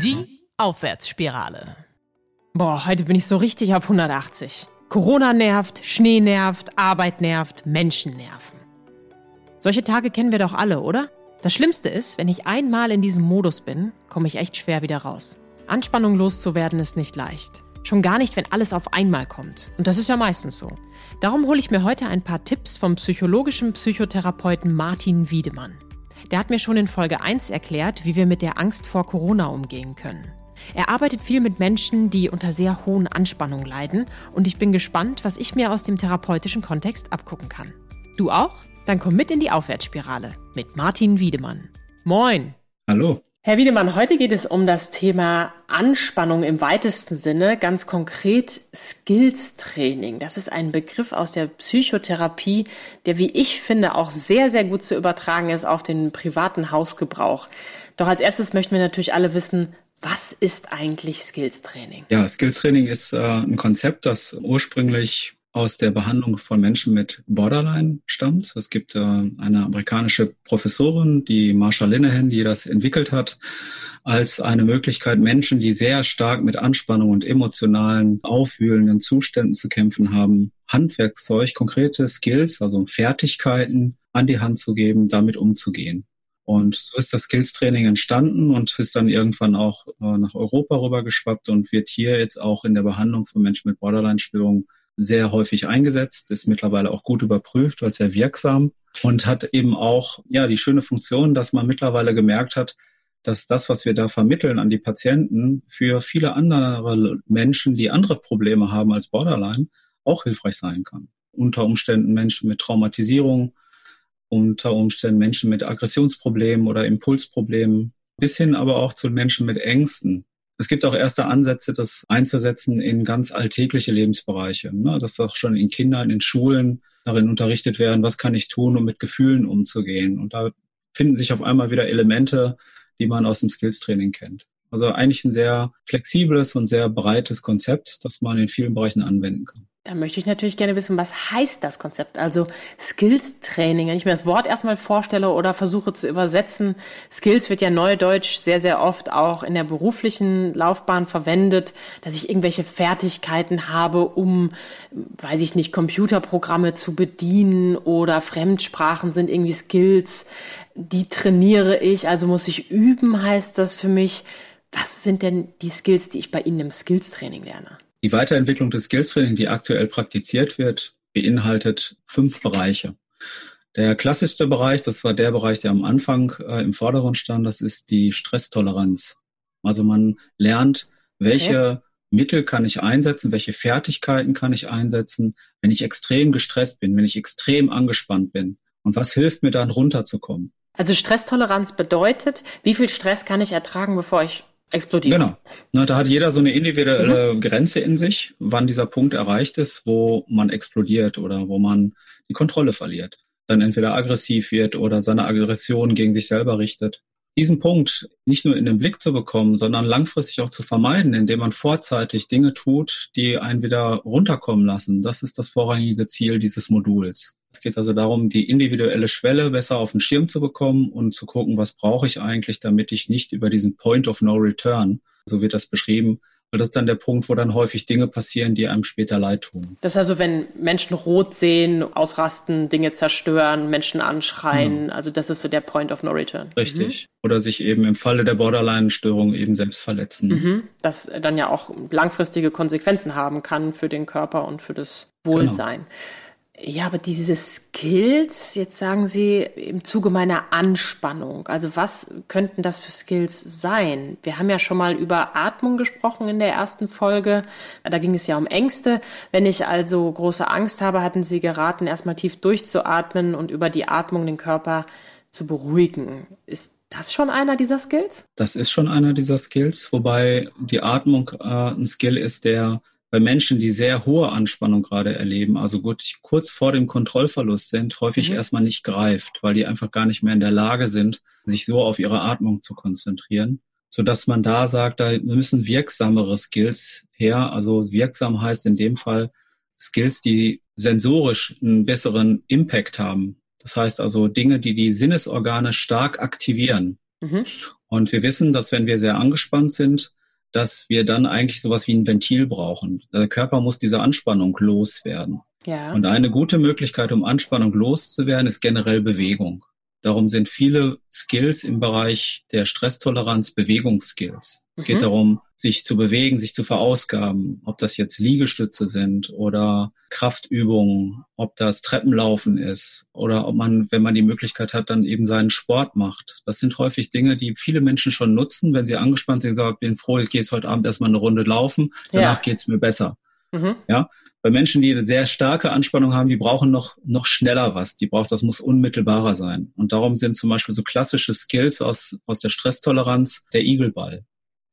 Die Aufwärtsspirale. Boah, heute bin ich so richtig auf 180. Corona nervt, Schnee nervt, Arbeit nervt, Menschen nerven. Solche Tage kennen wir doch alle, oder? Das Schlimmste ist, wenn ich einmal in diesem Modus bin, komme ich echt schwer wieder raus. Anspannung loszuwerden ist nicht leicht. Schon gar nicht, wenn alles auf einmal kommt. Und das ist ja meistens so. Darum hole ich mir heute ein paar Tipps vom psychologischen Psychotherapeuten Martin Wiedemann. Der hat mir schon in Folge 1 erklärt, wie wir mit der Angst vor Corona umgehen können. Er arbeitet viel mit Menschen, die unter sehr hohen Anspannungen leiden und ich bin gespannt, was ich mir aus dem therapeutischen Kontext abgucken kann. Du auch? Dann komm mit in die Aufwärtsspirale mit Martin Wiedemann. Moin! Hallo! Herr Wiedemann, heute geht es um das Thema Anspannung im weitesten Sinne, ganz konkret Skills-Training. Das ist ein Begriff aus der Psychotherapie, der, wie ich finde, auch sehr, sehr gut zu übertragen ist auf den privaten Hausgebrauch. Doch als erstes möchten wir natürlich alle wissen, was ist eigentlich Skills-Training? Ja, Skills-Training ist äh, ein Konzept, das ursprünglich aus der Behandlung von Menschen mit Borderline stammt. Es gibt äh, eine amerikanische Professorin, die Marsha Linehan, die das entwickelt hat, als eine Möglichkeit, Menschen, die sehr stark mit Anspannung und emotionalen, aufwühlenden Zuständen zu kämpfen haben, Handwerkszeug, konkrete Skills, also Fertigkeiten an die Hand zu geben, damit umzugehen. Und so ist das Skills-Training entstanden und ist dann irgendwann auch äh, nach Europa rübergeschwappt und wird hier jetzt auch in der Behandlung von Menschen mit Borderline-Störungen sehr häufig eingesetzt, ist mittlerweile auch gut überprüft, weil sehr wirksam und hat eben auch ja die schöne Funktion, dass man mittlerweile gemerkt hat, dass das, was wir da vermitteln an die Patienten, für viele andere Menschen, die andere Probleme haben als Borderline, auch hilfreich sein kann. Unter Umständen Menschen mit Traumatisierung, unter Umständen Menschen mit Aggressionsproblemen oder Impulsproblemen, bis hin aber auch zu Menschen mit Ängsten. Es gibt auch erste Ansätze, das einzusetzen in ganz alltägliche Lebensbereiche, ne? dass auch schon in Kindern, in Schulen darin unterrichtet werden, was kann ich tun, um mit Gefühlen umzugehen. Und da finden sich auf einmal wieder Elemente, die man aus dem Skills-Training kennt. Also eigentlich ein sehr flexibles und sehr breites Konzept, das man in vielen Bereichen anwenden kann. Da möchte ich natürlich gerne wissen, was heißt das Konzept? Also Skills Training. Wenn ich mir das Wort erstmal vorstelle oder versuche zu übersetzen, Skills wird ja neudeutsch sehr, sehr oft auch in der beruflichen Laufbahn verwendet, dass ich irgendwelche Fertigkeiten habe, um, weiß ich nicht, Computerprogramme zu bedienen oder Fremdsprachen sind irgendwie Skills, die trainiere ich, also muss ich üben, heißt das für mich. Was sind denn die Skills, die ich bei Ihnen im Skills Training lerne? Die Weiterentwicklung des Skills Training, die aktuell praktiziert wird, beinhaltet fünf Bereiche. Der klassischste Bereich, das war der Bereich, der am Anfang äh, im Vordergrund stand, das ist die Stresstoleranz. Also man lernt, welche okay. Mittel kann ich einsetzen, welche Fertigkeiten kann ich einsetzen, wenn ich extrem gestresst bin, wenn ich extrem angespannt bin. Und was hilft mir dann runterzukommen? Also Stresstoleranz bedeutet, wie viel Stress kann ich ertragen, bevor ich explodieren. Genau. Na, da hat jeder so eine individuelle mhm. Grenze in sich, wann dieser Punkt erreicht ist, wo man explodiert oder wo man die Kontrolle verliert. Dann entweder aggressiv wird oder seine Aggression gegen sich selber richtet. Diesen Punkt nicht nur in den Blick zu bekommen, sondern langfristig auch zu vermeiden, indem man vorzeitig Dinge tut, die einen wieder runterkommen lassen. Das ist das vorrangige Ziel dieses Moduls. Es geht also darum, die individuelle Schwelle besser auf den Schirm zu bekommen und zu gucken, was brauche ich eigentlich, damit ich nicht über diesen Point of No Return, so wird das beschrieben, weil das ist dann der Punkt, wo dann häufig Dinge passieren, die einem später leid tun. Das ist also, wenn Menschen rot sehen, ausrasten, Dinge zerstören, Menschen anschreien, mhm. also das ist so der Point of No Return. Richtig. Mhm. Oder sich eben im Falle der Borderline-Störung eben selbst verletzen. Mhm. Das dann ja auch langfristige Konsequenzen haben kann für den Körper und für das Wohlsein. Genau. Ja, aber diese Skills, jetzt sagen Sie im Zuge meiner Anspannung, also was könnten das für Skills sein? Wir haben ja schon mal über Atmung gesprochen in der ersten Folge. Da ging es ja um Ängste. Wenn ich also große Angst habe, hatten Sie geraten, erstmal tief durchzuatmen und über die Atmung den Körper zu beruhigen. Ist das schon einer dieser Skills? Das ist schon einer dieser Skills, wobei die Atmung äh, ein Skill ist, der bei Menschen, die sehr hohe Anspannung gerade erleben, also gut, kurz vor dem Kontrollverlust sind, häufig mhm. erstmal nicht greift, weil die einfach gar nicht mehr in der Lage sind, sich so auf ihre Atmung zu konzentrieren, so dass man da sagt, da müssen wirksamere Skills her. Also wirksam heißt in dem Fall Skills, die sensorisch einen besseren Impact haben. Das heißt also Dinge, die die Sinnesorgane stark aktivieren. Mhm. Und wir wissen, dass wenn wir sehr angespannt sind, dass wir dann eigentlich sowas wie ein Ventil brauchen. Der Körper muss diese Anspannung loswerden. Ja. Und eine gute Möglichkeit, um Anspannung loszuwerden, ist generell Bewegung. Darum sind viele Skills im Bereich der Stresstoleranz Bewegungsskills. Es geht mhm. darum, sich zu bewegen, sich zu verausgaben, ob das jetzt Liegestütze sind oder Kraftübungen, ob das Treppenlaufen ist oder ob man, wenn man die Möglichkeit hat, dann eben seinen Sport macht. Das sind häufig Dinge, die viele Menschen schon nutzen, wenn sie angespannt sind, sagen, ich bin froh, ich gehe jetzt heute Abend erstmal eine Runde laufen, danach ja. geht's mir besser. Mhm. Ja, bei Menschen, die eine sehr starke Anspannung haben, die brauchen noch, noch schneller was. Die braucht, das muss unmittelbarer sein. Und darum sind zum Beispiel so klassische Skills aus, aus der Stresstoleranz der Igelball.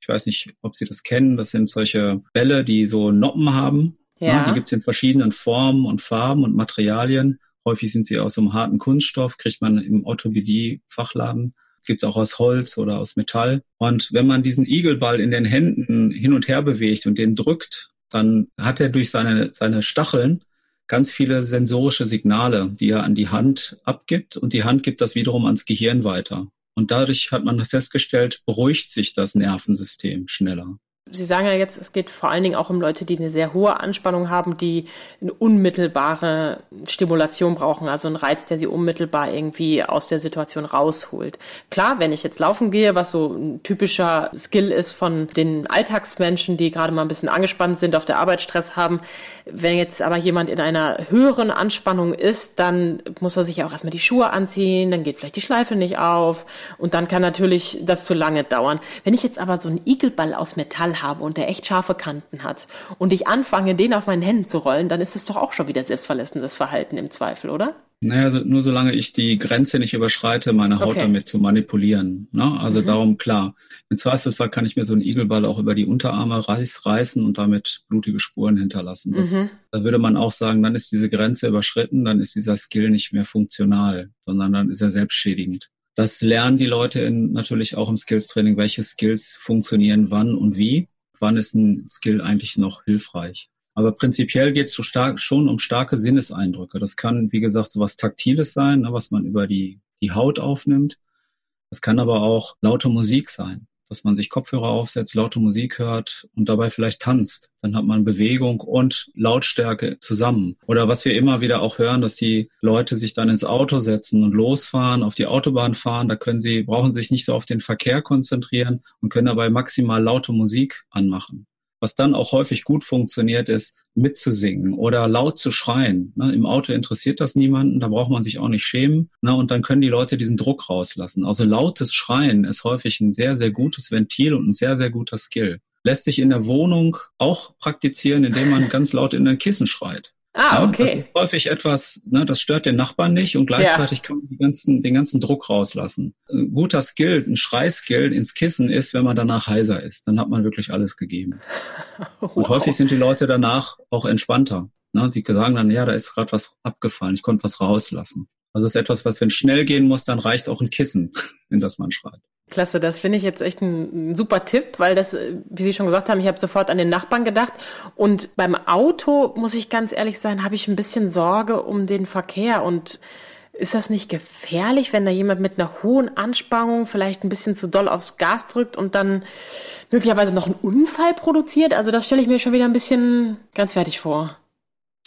Ich weiß nicht, ob Sie das kennen. Das sind solche Bälle, die so Noppen haben. Ja. ja die gibt's in verschiedenen Formen und Farben und Materialien. Häufig sind sie aus so einem harten Kunststoff, kriegt man im Orthopädie-Fachladen gibt's auch aus Holz oder aus Metall. Und wenn man diesen Igelball in den Händen hin und her bewegt und den drückt, dann hat er durch seine, seine Stacheln ganz viele sensorische Signale, die er an die Hand abgibt und die Hand gibt das wiederum ans Gehirn weiter. Und dadurch hat man festgestellt, beruhigt sich das Nervensystem schneller. Sie sagen ja jetzt, es geht vor allen Dingen auch um Leute, die eine sehr hohe Anspannung haben, die eine unmittelbare Stimulation brauchen, also einen Reiz, der sie unmittelbar irgendwie aus der Situation rausholt. Klar, wenn ich jetzt laufen gehe, was so ein typischer Skill ist von den Alltagsmenschen, die gerade mal ein bisschen angespannt sind, auf der Arbeit Stress haben, wenn jetzt aber jemand in einer höheren Anspannung ist, dann muss er sich auch erstmal die Schuhe anziehen, dann geht vielleicht die Schleife nicht auf und dann kann natürlich das zu lange dauern. Wenn ich jetzt aber so einen Igelball aus Metall habe und der echt scharfe Kanten hat und ich anfange, den auf meinen Händen zu rollen, dann ist das doch auch schon wieder selbstverletzendes Verhalten im Zweifel, oder? Naja, also nur solange ich die Grenze nicht überschreite, meine Haut okay. damit zu manipulieren. Ne? Also mhm. darum klar. Im Zweifelsfall kann ich mir so einen Igelball auch über die Unterarme reiß, reißen und damit blutige Spuren hinterlassen. Das, mhm. Da würde man auch sagen, dann ist diese Grenze überschritten, dann ist dieser Skill nicht mehr funktional, sondern dann ist er selbstschädigend. Das lernen die Leute in, natürlich auch im Skills-Training, welche Skills funktionieren wann und wie. Wann ist ein Skill eigentlich noch hilfreich? Aber prinzipiell geht es so stark, schon um starke Sinneseindrücke. Das kann, wie gesagt, so was Taktiles sein, ne, was man über die, die Haut aufnimmt. Das kann aber auch laute Musik sein dass man sich Kopfhörer aufsetzt, laute Musik hört und dabei vielleicht tanzt. Dann hat man Bewegung und Lautstärke zusammen. Oder was wir immer wieder auch hören, dass die Leute sich dann ins Auto setzen und losfahren, auf die Autobahn fahren. Da können sie, brauchen sich nicht so auf den Verkehr konzentrieren und können dabei maximal laute Musik anmachen. Was dann auch häufig gut funktioniert, ist mitzusingen oder laut zu schreien. Ne? Im Auto interessiert das niemanden, da braucht man sich auch nicht schämen. Ne? Und dann können die Leute diesen Druck rauslassen. Also lautes Schreien ist häufig ein sehr, sehr gutes Ventil und ein sehr, sehr guter Skill. Lässt sich in der Wohnung auch praktizieren, indem man ganz laut in den Kissen schreit. Ah, okay. Ja, das ist häufig etwas, ne, das stört den Nachbarn nicht und gleichzeitig ja. kann man den ganzen, den ganzen Druck rauslassen. Ein guter Skill, ein Schreiskill ins Kissen ist, wenn man danach heiser ist. Dann hat man wirklich alles gegeben. wow. Und häufig sind die Leute danach auch entspannter. Ne? Die sagen dann, ja, da ist gerade was abgefallen, ich konnte was rauslassen. Also es ist etwas, was wenn schnell gehen muss, dann reicht auch ein Kissen, in das man schreit. Klasse, das finde ich jetzt echt ein, ein, super Tipp, weil das, wie Sie schon gesagt haben, ich habe sofort an den Nachbarn gedacht. Und beim Auto, muss ich ganz ehrlich sein, habe ich ein bisschen Sorge um den Verkehr. Und ist das nicht gefährlich, wenn da jemand mit einer hohen Anspannung vielleicht ein bisschen zu doll aufs Gas drückt und dann möglicherweise noch einen Unfall produziert? Also das stelle ich mir schon wieder ein bisschen ganz fertig vor.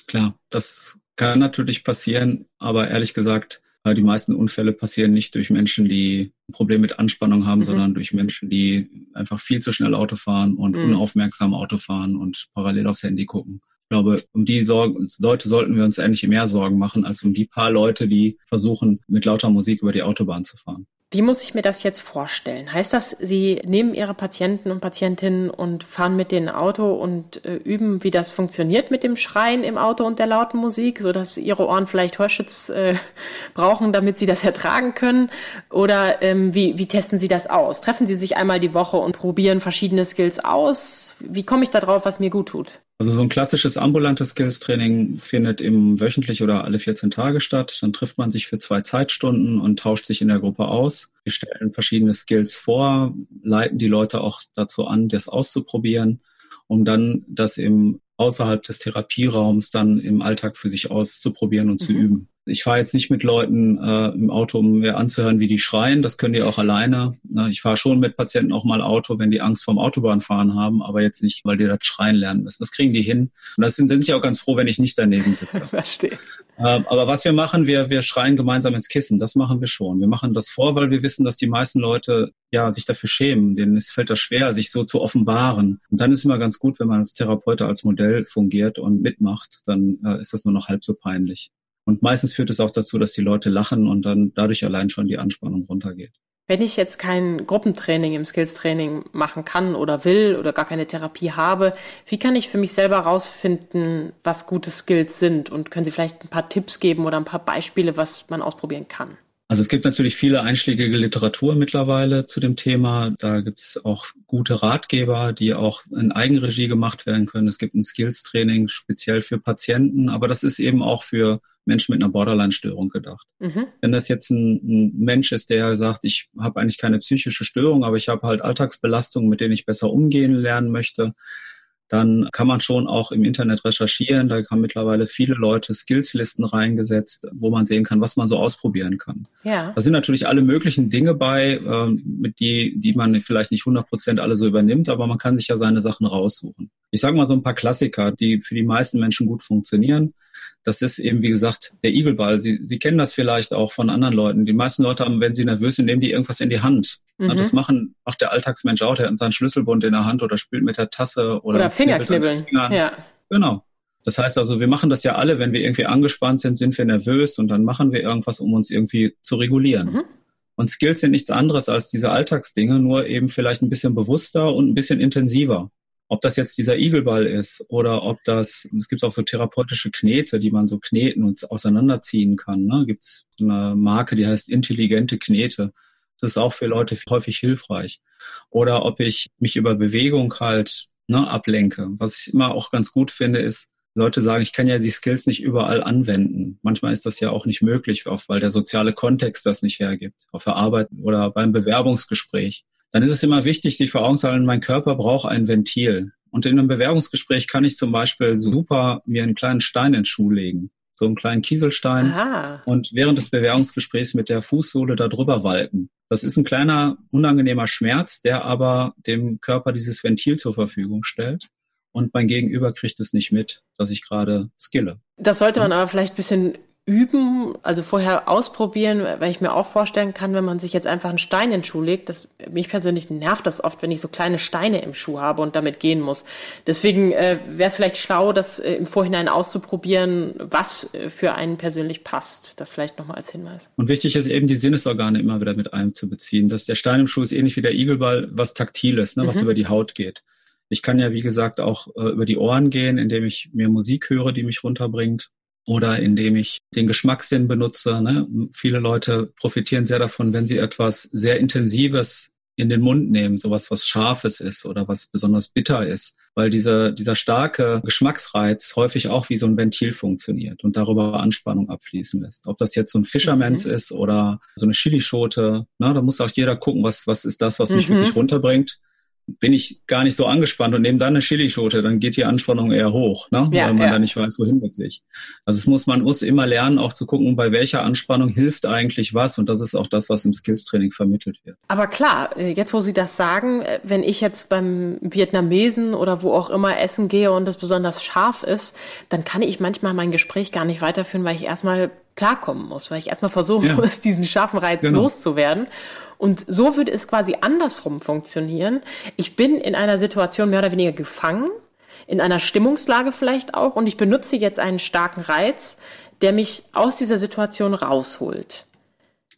Klar, das kann natürlich passieren, aber ehrlich gesagt, die meisten Unfälle passieren nicht durch Menschen, die ein Problem mit Anspannung haben, mhm. sondern durch Menschen, die einfach viel zu schnell Auto fahren und mhm. unaufmerksam Auto fahren und parallel aufs Handy gucken. Ich glaube, um die Sorgen, Leute sollten wir uns eigentlich mehr Sorgen machen, als um die paar Leute, die versuchen, mit lauter Musik über die Autobahn zu fahren. Wie muss ich mir das jetzt vorstellen? Heißt das, Sie nehmen Ihre Patienten und Patientinnen und fahren mit denen Auto und äh, üben, wie das funktioniert mit dem Schreien im Auto und der lauten Musik, so dass Ihre Ohren vielleicht Hörschutz äh, brauchen, damit Sie das ertragen können? Oder ähm, wie, wie testen Sie das aus? Treffen Sie sich einmal die Woche und probieren verschiedene Skills aus? Wie komme ich da drauf, was mir gut tut? Also so ein klassisches ambulantes Skills-Training findet im wöchentlich oder alle 14 Tage statt. Dann trifft man sich für zwei Zeitstunden und tauscht sich in der Gruppe aus. Wir stellen verschiedene Skills vor, leiten die Leute auch dazu an, das auszuprobieren, um dann das im außerhalb des Therapieraums dann im Alltag für sich auszuprobieren und mhm. zu üben. Ich fahre jetzt nicht mit Leuten äh, im Auto, um mir anzuhören, wie die schreien. Das können die auch alleine. Ne? Ich fahre schon mit Patienten auch mal Auto, wenn die Angst vorm Autobahnfahren haben, aber jetzt nicht, weil die das Schreien lernen müssen. Das kriegen die hin. Und das sind, sind sie auch ganz froh, wenn ich nicht daneben sitze. Verstehe. Ähm, aber was wir machen, wir, wir schreien gemeinsam ins Kissen. Das machen wir schon. Wir machen das vor, weil wir wissen, dass die meisten Leute ja sich dafür schämen. Denen es fällt das schwer, sich so zu offenbaren. Und dann ist es immer ganz gut, wenn man als Therapeut als Modell fungiert und mitmacht. Dann äh, ist das nur noch halb so peinlich. Und meistens führt es auch dazu, dass die Leute lachen und dann dadurch allein schon die Anspannung runtergeht. Wenn ich jetzt kein Gruppentraining im Skills-Training machen kann oder will oder gar keine Therapie habe, wie kann ich für mich selber herausfinden, was gute Skills sind? Und können Sie vielleicht ein paar Tipps geben oder ein paar Beispiele, was man ausprobieren kann? Also es gibt natürlich viele einschlägige Literatur mittlerweile zu dem Thema. Da gibt es auch gute Ratgeber, die auch in Eigenregie gemacht werden können. Es gibt ein Skills-Training speziell für Patienten, aber das ist eben auch für Menschen mit einer Borderline-Störung gedacht. Mhm. Wenn das jetzt ein, ein, Mensch ist, der sagt, ich habe eigentlich keine psychische Störung, aber ich habe halt Alltagsbelastungen, mit denen ich besser umgehen lernen möchte, dann kann man schon auch im Internet recherchieren. Da haben mittlerweile viele Leute Skillslisten reingesetzt, wo man sehen kann, was man so ausprobieren kann. Ja. Da sind natürlich alle möglichen Dinge bei, ähm, mit die, die man vielleicht nicht 100 Prozent alle so übernimmt, aber man kann sich ja seine Sachen raussuchen. Ich sage mal so ein paar Klassiker, die für die meisten Menschen gut funktionieren. Das ist eben, wie gesagt, der Igelball. Sie, Sie kennen das vielleicht auch von anderen Leuten. Die meisten Leute haben, wenn sie nervös sind, nehmen die irgendwas in die Hand. Mhm. Das machen, macht der Alltagsmensch auch. Der hat seinen Schlüsselbund in der Hand oder spielt mit der Tasse oder, oder Fingerknibbeln. Ja. Genau. Das heißt also, wir machen das ja alle, wenn wir irgendwie angespannt sind, sind wir nervös und dann machen wir irgendwas, um uns irgendwie zu regulieren. Mhm. Und Skills sind nichts anderes als diese Alltagsdinge, nur eben vielleicht ein bisschen bewusster und ein bisschen intensiver. Ob das jetzt dieser Igelball ist oder ob das, es gibt auch so therapeutische Knete, die man so kneten und auseinanderziehen kann. Ne? Gibt es eine Marke, die heißt intelligente Knete. Das ist auch für Leute häufig hilfreich. Oder ob ich mich über Bewegung halt ne, ablenke. Was ich immer auch ganz gut finde, ist, Leute sagen, ich kann ja die Skills nicht überall anwenden. Manchmal ist das ja auch nicht möglich, weil der soziale Kontext das nicht hergibt. Auf der Arbeit oder beim Bewerbungsgespräch dann ist es immer wichtig, sich vor Augen zu halten, mein Körper braucht ein Ventil. Und in einem Bewerbungsgespräch kann ich zum Beispiel super mir einen kleinen Stein in den Schuh legen. So einen kleinen Kieselstein. Aha. Und während des Bewerbungsgesprächs mit der Fußsohle da drüber walten. Das ist ein kleiner, unangenehmer Schmerz, der aber dem Körper dieses Ventil zur Verfügung stellt. Und mein Gegenüber kriegt es nicht mit, dass ich gerade skille. Das sollte man aber vielleicht ein bisschen üben, also vorher ausprobieren, weil ich mir auch vorstellen kann, wenn man sich jetzt einfach einen Stein in den Schuh legt, dass mich persönlich nervt das oft, wenn ich so kleine Steine im Schuh habe und damit gehen muss. Deswegen äh, wäre es vielleicht schlau, das äh, im Vorhinein auszuprobieren, was äh, für einen persönlich passt. Das vielleicht nochmal als Hinweis. Und wichtig ist eben die Sinnesorgane immer wieder mit einzubeziehen. Dass der Stein im Schuh ist ähnlich wie der Igelball, was Taktiles, ne, was mhm. über die Haut geht. Ich kann ja, wie gesagt, auch äh, über die Ohren gehen, indem ich mir Musik höre, die mich runterbringt oder indem ich den Geschmackssinn benutze. Ne? Viele Leute profitieren sehr davon, wenn sie etwas sehr Intensives in den Mund nehmen, sowas, was Scharfes ist oder was besonders bitter ist, weil dieser, dieser starke Geschmacksreiz häufig auch wie so ein Ventil funktioniert und darüber Anspannung abfließen lässt. Ob das jetzt so ein Fischermans mhm. ist oder so eine Chilischote, ne, da muss auch jeder gucken, was, was ist das, was mich mhm. wirklich runterbringt bin ich gar nicht so angespannt und nehme dann eine Chilischote, dann geht die Anspannung eher hoch, ne? Ja, weil man ja. dann nicht weiß, wohin mit sich. Also es muss, man muss immer lernen, auch zu gucken, bei welcher Anspannung hilft eigentlich was und das ist auch das, was im Skills-Training vermittelt wird. Aber klar, äh, jetzt wo Sie das sagen, äh, wenn ich jetzt beim Vietnamesen oder wo auch immer essen gehe und das besonders scharf ist, dann kann ich manchmal mein Gespräch gar nicht weiterführen, weil ich erstmal klarkommen muss, weil ich erstmal versuchen ja. muss, diesen scharfen Reiz genau. loszuwerden. Und so würde es quasi andersrum funktionieren. Ich bin in einer Situation mehr oder weniger gefangen, in einer Stimmungslage vielleicht auch, und ich benutze jetzt einen starken Reiz, der mich aus dieser Situation rausholt.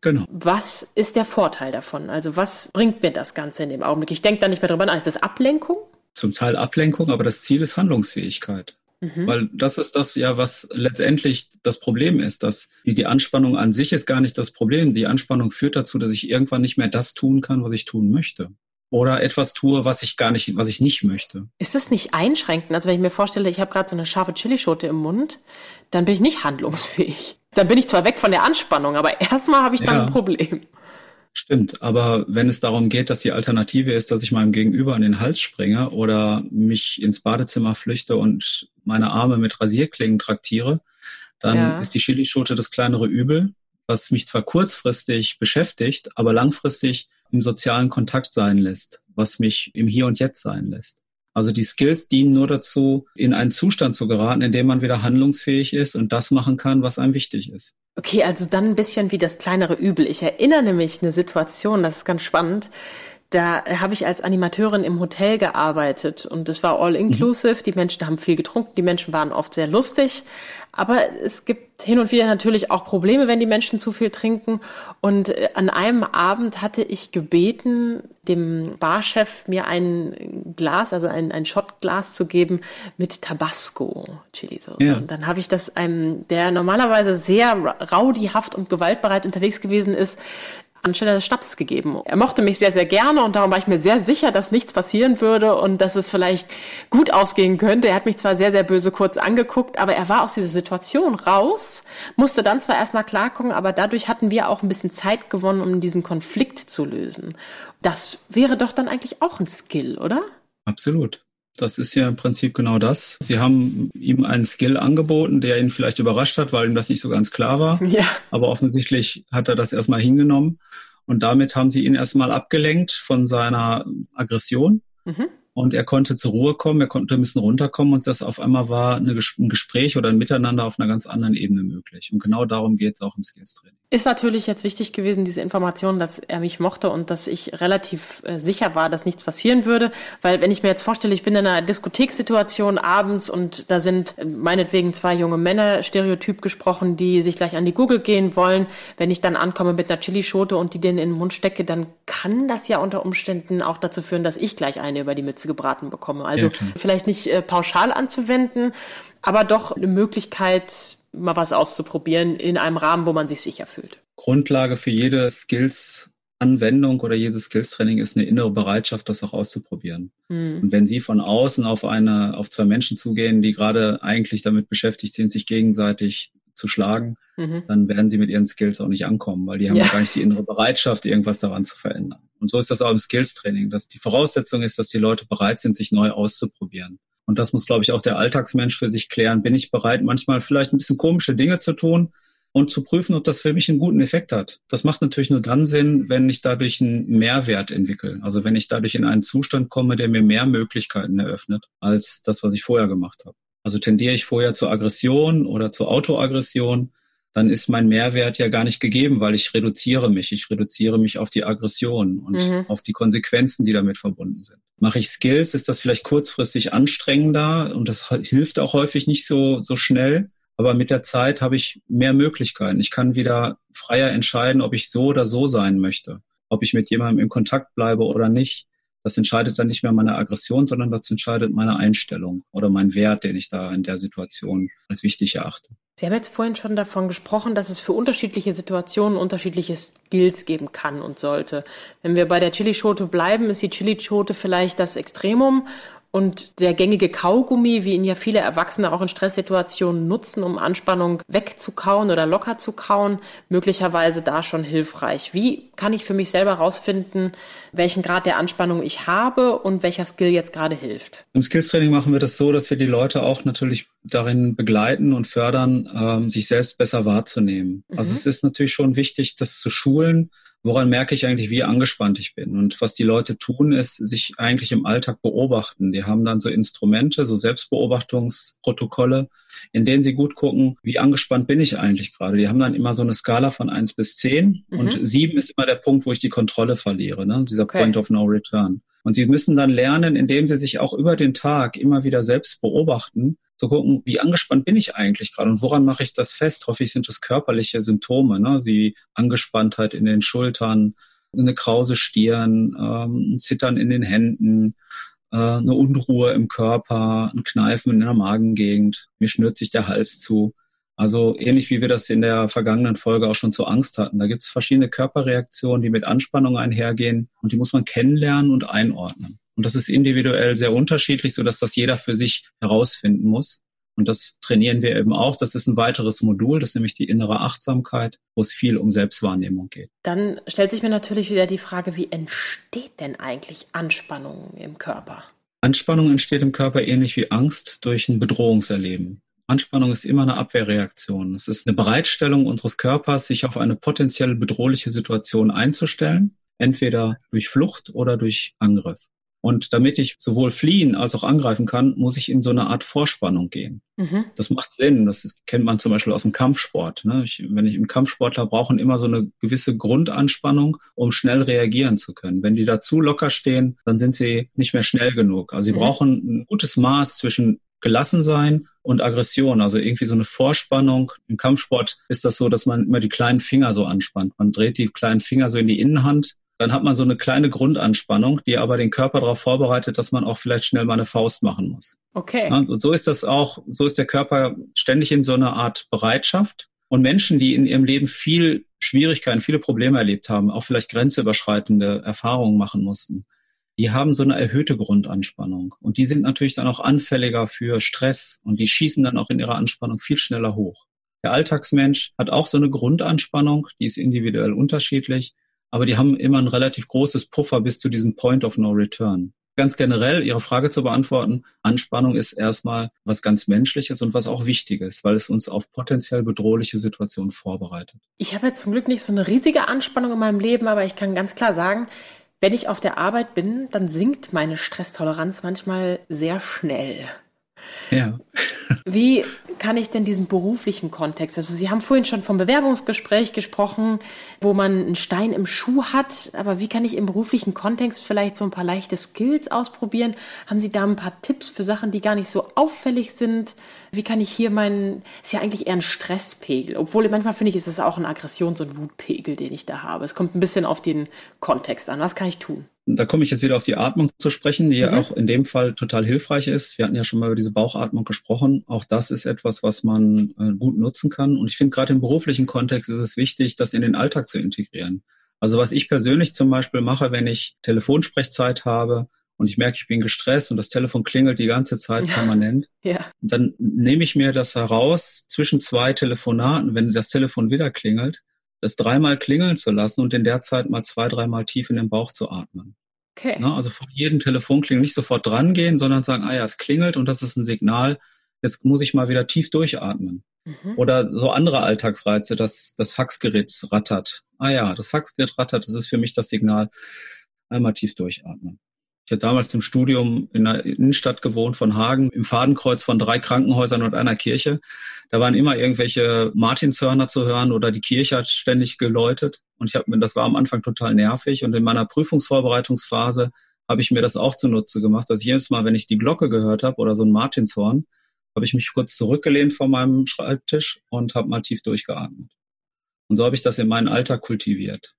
Genau. Was ist der Vorteil davon? Also was bringt mir das Ganze in dem Augenblick? Ich denke da nicht mehr drüber nach. Ist das Ablenkung? Zum Teil Ablenkung, aber das Ziel ist Handlungsfähigkeit. Mhm. Weil das ist das ja, was letztendlich das Problem ist, dass die Anspannung an sich ist gar nicht das Problem. Die Anspannung führt dazu, dass ich irgendwann nicht mehr das tun kann, was ich tun möchte. Oder etwas tue, was ich gar nicht, was ich nicht möchte. Ist das nicht einschränkend? Also wenn ich mir vorstelle, ich habe gerade so eine scharfe Chilischote im Mund, dann bin ich nicht handlungsfähig. Dann bin ich zwar weg von der Anspannung, aber erstmal habe ich dann ja. ein Problem. Stimmt, aber wenn es darum geht, dass die Alternative ist, dass ich meinem Gegenüber an den Hals springe oder mich ins Badezimmer flüchte und meine Arme mit Rasierklingen traktiere, dann ja. ist die Chilischote das kleinere Übel, was mich zwar kurzfristig beschäftigt, aber langfristig im sozialen Kontakt sein lässt, was mich im Hier und Jetzt sein lässt. Also die Skills dienen nur dazu, in einen Zustand zu geraten, in dem man wieder handlungsfähig ist und das machen kann, was einem wichtig ist. Okay, also dann ein bisschen wie das kleinere Übel. Ich erinnere mich eine Situation, das ist ganz spannend. Da habe ich als Animateurin im Hotel gearbeitet und es war all inclusive. Mhm. Die Menschen haben viel getrunken, die Menschen waren oft sehr lustig. Aber es gibt hin und wieder natürlich auch Probleme, wenn die Menschen zu viel trinken. Und äh, an einem Abend hatte ich gebeten, dem Barchef mir ein Glas, also ein, ein Shotglas zu geben mit Tabasco Chili-Sauce. Ja. Und dann habe ich das einem, der normalerweise sehr raudihaft und gewaltbereit unterwegs gewesen ist, anstelle des Schnaps gegeben. Er mochte mich sehr, sehr gerne und darum war ich mir sehr sicher, dass nichts passieren würde und dass es vielleicht gut ausgehen könnte. Er hat mich zwar sehr, sehr böse kurz angeguckt, aber er war aus dieser Situation raus, musste dann zwar erstmal klarkommen, aber dadurch hatten wir auch ein bisschen Zeit gewonnen, um diesen Konflikt zu lösen. Das wäre doch dann eigentlich auch ein Skill, oder? Absolut. Das ist ja im Prinzip genau das. Sie haben ihm einen Skill angeboten, der ihn vielleicht überrascht hat, weil ihm das nicht so ganz klar war. Ja. Aber offensichtlich hat er das erstmal hingenommen. Und damit haben sie ihn erstmal abgelenkt von seiner Aggression. Mhm. Und er konnte zur Ruhe kommen, er konnte ein bisschen runterkommen und das auf einmal war eine, ein Gespräch oder ein Miteinander auf einer ganz anderen Ebene möglich. Und genau darum geht es auch im Skills-Training. Ist natürlich jetzt wichtig gewesen, diese Information, dass er mich mochte und dass ich relativ äh, sicher war, dass nichts passieren würde. Weil wenn ich mir jetzt vorstelle, ich bin in einer Diskotheksituation abends und da sind äh, meinetwegen zwei junge Männer, stereotyp gesprochen, die sich gleich an die Google gehen wollen. Wenn ich dann ankomme mit einer Chilischote und die denen in den Mund stecke, dann kann das ja unter Umständen auch dazu führen, dass ich gleich eine über die Mütze gebraten bekomme. Also ja, vielleicht nicht äh, pauschal anzuwenden, aber doch eine Möglichkeit, mal was auszuprobieren in einem Rahmen, wo man sich sicher fühlt. Grundlage für jede Skills Anwendung oder jedes Skills-Training ist eine innere Bereitschaft, das auch auszuprobieren. Mhm. Und wenn Sie von außen auf eine, auf zwei Menschen zugehen, die gerade eigentlich damit beschäftigt sind, sich gegenseitig zu schlagen, mhm. dann werden Sie mit Ihren Skills auch nicht ankommen, weil die haben ja. gar nicht die innere Bereitschaft, irgendwas daran zu verändern. Und so ist das auch im Skills-Training, dass die Voraussetzung ist, dass die Leute bereit sind, sich neu auszuprobieren. Und das muss, glaube ich, auch der Alltagsmensch für sich klären. Bin ich bereit, manchmal vielleicht ein bisschen komische Dinge zu tun und zu prüfen, ob das für mich einen guten Effekt hat? Das macht natürlich nur dann Sinn, wenn ich dadurch einen Mehrwert entwickle. Also wenn ich dadurch in einen Zustand komme, der mir mehr Möglichkeiten eröffnet als das, was ich vorher gemacht habe. Also tendiere ich vorher zur Aggression oder zur Autoaggression, dann ist mein Mehrwert ja gar nicht gegeben, weil ich reduziere mich. Ich reduziere mich auf die Aggression und mhm. auf die Konsequenzen, die damit verbunden sind. Mache ich Skills, ist das vielleicht kurzfristig anstrengender und das hilft auch häufig nicht so, so schnell. Aber mit der Zeit habe ich mehr Möglichkeiten. Ich kann wieder freier entscheiden, ob ich so oder so sein möchte. Ob ich mit jemandem in Kontakt bleibe oder nicht. Das entscheidet dann nicht mehr meine Aggression, sondern das entscheidet meine Einstellung oder mein Wert, den ich da in der Situation als wichtig erachte. Sie haben jetzt vorhin schon davon gesprochen, dass es für unterschiedliche Situationen unterschiedliche Skills geben kann und sollte. Wenn wir bei der Chilischote bleiben, ist die Chilischote vielleicht das Extremum und der gängige Kaugummi, wie ihn ja viele Erwachsene auch in Stresssituationen nutzen, um Anspannung wegzukauen oder locker zu kauen, möglicherweise da schon hilfreich. Wie kann ich für mich selber herausfinden, welchen Grad der Anspannung ich habe und welcher Skill jetzt gerade hilft? Im Skills-Training machen wir das so, dass wir die Leute auch natürlich darin begleiten und fördern, ähm, sich selbst besser wahrzunehmen. Also mhm. Also es ist natürlich schon wichtig, das zu schulen, woran merke ich eigentlich, wie angespannt ich bin? Und was die Leute tun, ist sich eigentlich im Alltag beobachten. Die haben dann so Instrumente, so Selbstbeobachtungsprotokolle, in denen sie gut gucken, wie angespannt bin ich eigentlich gerade. Die haben dann immer so eine Skala von eins bis zehn mhm. und sieben ist immer der Punkt, wo ich die Kontrolle verliere, ne? dieser okay. Point of No Return. Und sie müssen dann lernen, indem sie sich auch über den Tag immer wieder selbst beobachten, zu gucken, wie angespannt bin ich eigentlich gerade und woran mache ich das fest? Häufig sind das körperliche Symptome, ne? die Angespanntheit in den Schultern, eine krause Stirn, ähm, Zittern in den Händen, äh, eine Unruhe im Körper, ein Kneifen in der Magengegend, mir schnürt sich der Hals zu. Also ähnlich wie wir das in der vergangenen Folge auch schon zur Angst hatten. Da gibt es verschiedene Körperreaktionen, die mit Anspannung einhergehen und die muss man kennenlernen und einordnen. Und das ist individuell sehr unterschiedlich, so dass das jeder für sich herausfinden muss. Und das trainieren wir eben auch. Das ist ein weiteres Modul, das ist nämlich die innere Achtsamkeit, wo es viel um Selbstwahrnehmung geht. Dann stellt sich mir natürlich wieder die Frage, wie entsteht denn eigentlich Anspannung im Körper? Anspannung entsteht im Körper ähnlich wie Angst durch ein Bedrohungserleben. Anspannung ist immer eine Abwehrreaktion. Es ist eine Bereitstellung unseres Körpers, sich auf eine potenziell bedrohliche Situation einzustellen, entweder durch Flucht oder durch Angriff. Und damit ich sowohl fliehen als auch angreifen kann, muss ich in so eine Art Vorspannung gehen. Mhm. Das macht Sinn. Das ist, kennt man zum Beispiel aus dem Kampfsport. Ne? Ich, wenn ich im Kampfsportler brauchen immer so eine gewisse Grundanspannung, um schnell reagieren zu können. Wenn die da zu locker stehen, dann sind sie nicht mehr schnell genug. Also sie mhm. brauchen ein gutes Maß zwischen gelassen sein und Aggression, also irgendwie so eine Vorspannung. Im Kampfsport ist das so, dass man immer die kleinen Finger so anspannt. Man dreht die kleinen Finger so in die Innenhand dann hat man so eine kleine Grundanspannung, die aber den Körper darauf vorbereitet, dass man auch vielleicht schnell mal eine Faust machen muss. Okay. Ja, und so ist das auch, so ist der Körper ständig in so einer Art Bereitschaft. Und Menschen, die in ihrem Leben viel Schwierigkeiten, viele Probleme erlebt haben, auch vielleicht grenzüberschreitende Erfahrungen machen mussten, die haben so eine erhöhte Grundanspannung. Und die sind natürlich dann auch anfälliger für Stress und die schießen dann auch in ihrer Anspannung viel schneller hoch. Der Alltagsmensch hat auch so eine Grundanspannung, die ist individuell unterschiedlich aber die haben immer ein relativ großes Puffer bis zu diesem Point of No Return. Ganz generell, Ihre Frage zu beantworten, Anspannung ist erstmal was ganz Menschliches und was auch Wichtiges, weil es uns auf potenziell bedrohliche Situationen vorbereitet. Ich habe jetzt zum Glück nicht so eine riesige Anspannung in meinem Leben, aber ich kann ganz klar sagen, wenn ich auf der Arbeit bin, dann sinkt meine Stresstoleranz manchmal sehr schnell. Ja. Wie kann ich denn diesen beruflichen Kontext, also Sie haben vorhin schon vom Bewerbungsgespräch gesprochen, wo man einen Stein im Schuh hat, aber wie kann ich im beruflichen Kontext vielleicht so ein paar leichte Skills ausprobieren? Haben Sie da ein paar Tipps für Sachen, die gar nicht so auffällig sind? Wie kann ich hier meinen, ist ja eigentlich eher ein Stresspegel, obwohl manchmal finde ich, ist es auch ein Aggressions- und Wutpegel, den ich da habe. Es kommt ein bisschen auf den Kontext an. Was kann ich tun? Da komme ich jetzt wieder auf die Atmung zu sprechen, die mhm. ja auch in dem Fall total hilfreich ist. Wir hatten ja schon mal über diese Bauchatmung gesprochen. Auch das ist etwas, was man äh, gut nutzen kann. Und ich finde, gerade im beruflichen Kontext ist es wichtig, das in den Alltag zu integrieren. Also was ich persönlich zum Beispiel mache, wenn ich Telefonsprechzeit habe, und ich merke, ich bin gestresst und das Telefon klingelt die ganze Zeit permanent, ja. dann nehme ich mir das heraus, zwischen zwei Telefonaten, wenn das Telefon wieder klingelt, das dreimal klingeln zu lassen und in der Zeit mal zwei, dreimal tief in den Bauch zu atmen. Okay. Na, also vor jedem Telefonklingel nicht sofort dran gehen, sondern sagen, ah ja, es klingelt und das ist ein Signal, jetzt muss ich mal wieder tief durchatmen. Mhm. Oder so andere Alltagsreize, dass das Faxgerät rattert. Ah ja, das Faxgerät rattert, das ist für mich das Signal, einmal tief durchatmen. Ich habe damals im Studium in der Innenstadt gewohnt von Hagen, im Fadenkreuz von drei Krankenhäusern und einer Kirche. Da waren immer irgendwelche Martinshörner zu hören oder die Kirche hat ständig geläutet. Und ich habe mir, das war am Anfang total nervig. Und in meiner Prüfungsvorbereitungsphase habe ich mir das auch zunutze gemacht, dass jedes Mal, wenn ich die Glocke gehört habe oder so ein Martinshorn, habe ich mich kurz zurückgelehnt vor meinem Schreibtisch und habe mal tief durchgeatmet. Und so habe ich das in meinen Alltag kultiviert.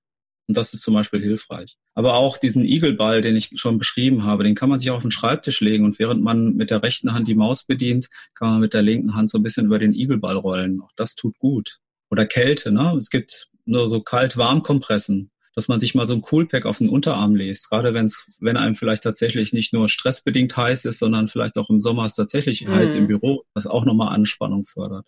Und das ist zum Beispiel hilfreich. Aber auch diesen Igelball, den ich schon beschrieben habe, den kann man sich auf den Schreibtisch legen und während man mit der rechten Hand die Maus bedient, kann man mit der linken Hand so ein bisschen über den Igelball rollen. Auch das tut gut. Oder Kälte, ne? Es gibt nur so kalt-warm-Kompressen, dass man sich mal so ein Coolpack auf den Unterarm legt. Gerade wenn's, wenn einem vielleicht tatsächlich nicht nur stressbedingt heiß ist, sondern vielleicht auch im Sommer ist tatsächlich mhm. heiß im Büro, was auch nochmal Anspannung fördert.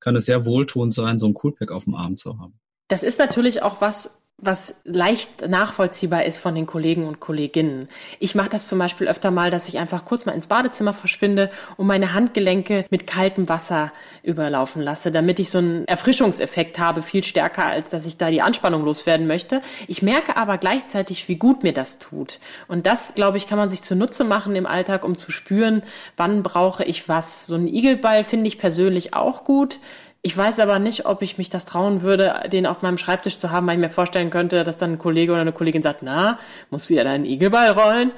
Kann es sehr wohltuend sein, so ein Coolpack auf dem Arm zu haben. Das ist natürlich auch was, was leicht nachvollziehbar ist von den Kollegen und Kolleginnen. Ich mache das zum Beispiel öfter mal, dass ich einfach kurz mal ins Badezimmer verschwinde und meine Handgelenke mit kaltem Wasser überlaufen lasse, damit ich so einen Erfrischungseffekt habe, viel stärker, als dass ich da die Anspannung loswerden möchte. Ich merke aber gleichzeitig, wie gut mir das tut. Und das, glaube ich, kann man sich zunutze machen im Alltag, um zu spüren, wann brauche ich was. So einen Igelball finde ich persönlich auch gut. Ich weiß aber nicht, ob ich mich das trauen würde, den auf meinem Schreibtisch zu haben, weil ich mir vorstellen könnte, dass dann ein Kollege oder eine Kollegin sagt, na, muss wieder deinen Igelball rollen?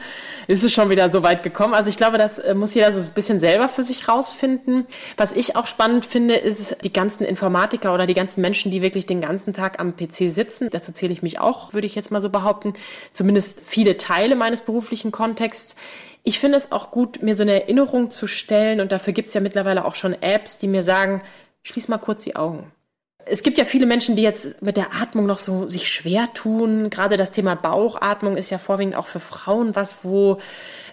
Ist es schon wieder so weit gekommen? Also ich glaube, das äh, muss jeder so ein bisschen selber für sich rausfinden. Was ich auch spannend finde, ist die ganzen Informatiker oder die ganzen Menschen, die wirklich den ganzen Tag am PC sitzen. Dazu zähle ich mich auch, würde ich jetzt mal so behaupten. Zumindest viele Teile meines beruflichen Kontexts. Ich finde es auch gut, mir so eine Erinnerung zu stellen und dafür gibt es ja mittlerweile auch schon Apps, die mir sagen, Schließ mal kurz die Augen. Es gibt ja viele Menschen, die jetzt mit der Atmung noch so sich schwer tun. Gerade das Thema Bauchatmung ist ja vorwiegend auch für Frauen was, wo